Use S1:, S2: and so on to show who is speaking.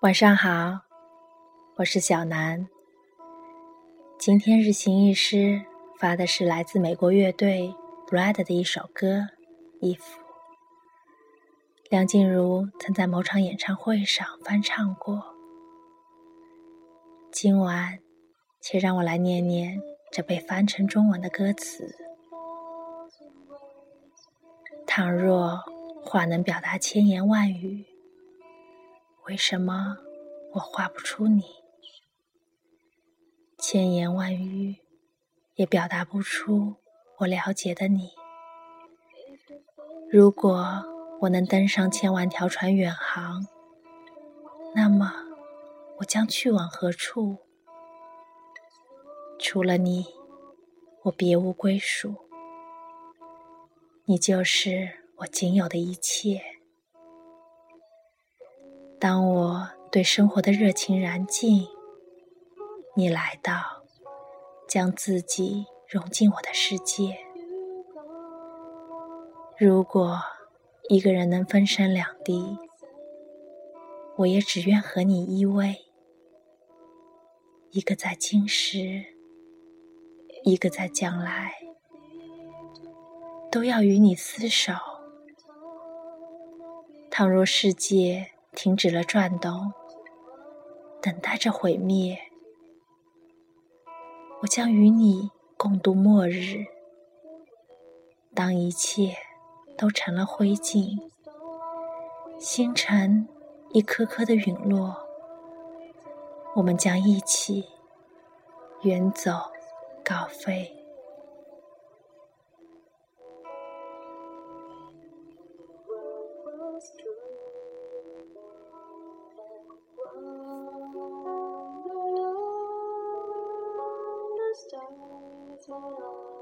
S1: 晚上好，我是小南。今天日行一诗发的是来自美国乐队 Bread 的一首歌《If》。梁静茹曾在某场演唱会上翻唱过。今晚，且让我来念念这被翻成中文的歌词。倘若话能表达千言万语。为什么我画不出你？千言万语也表达不出我了解的你。如果我能登上千万条船远航，那么我将去往何处？除了你，我别无归属。你就是我仅有的一切。当我对生活的热情燃尽，你来到，将自己融进我的世界。如果一个人能分身两地，我也只愿和你依偎，一个在今时，一个在将来，都要与你厮守。倘若世界，停止了转动，等待着毁灭。我将与你共度末日。当一切都成了灰烬，星辰一颗颗的陨落，我们将一起远走高飞。
S2: stars my eyes.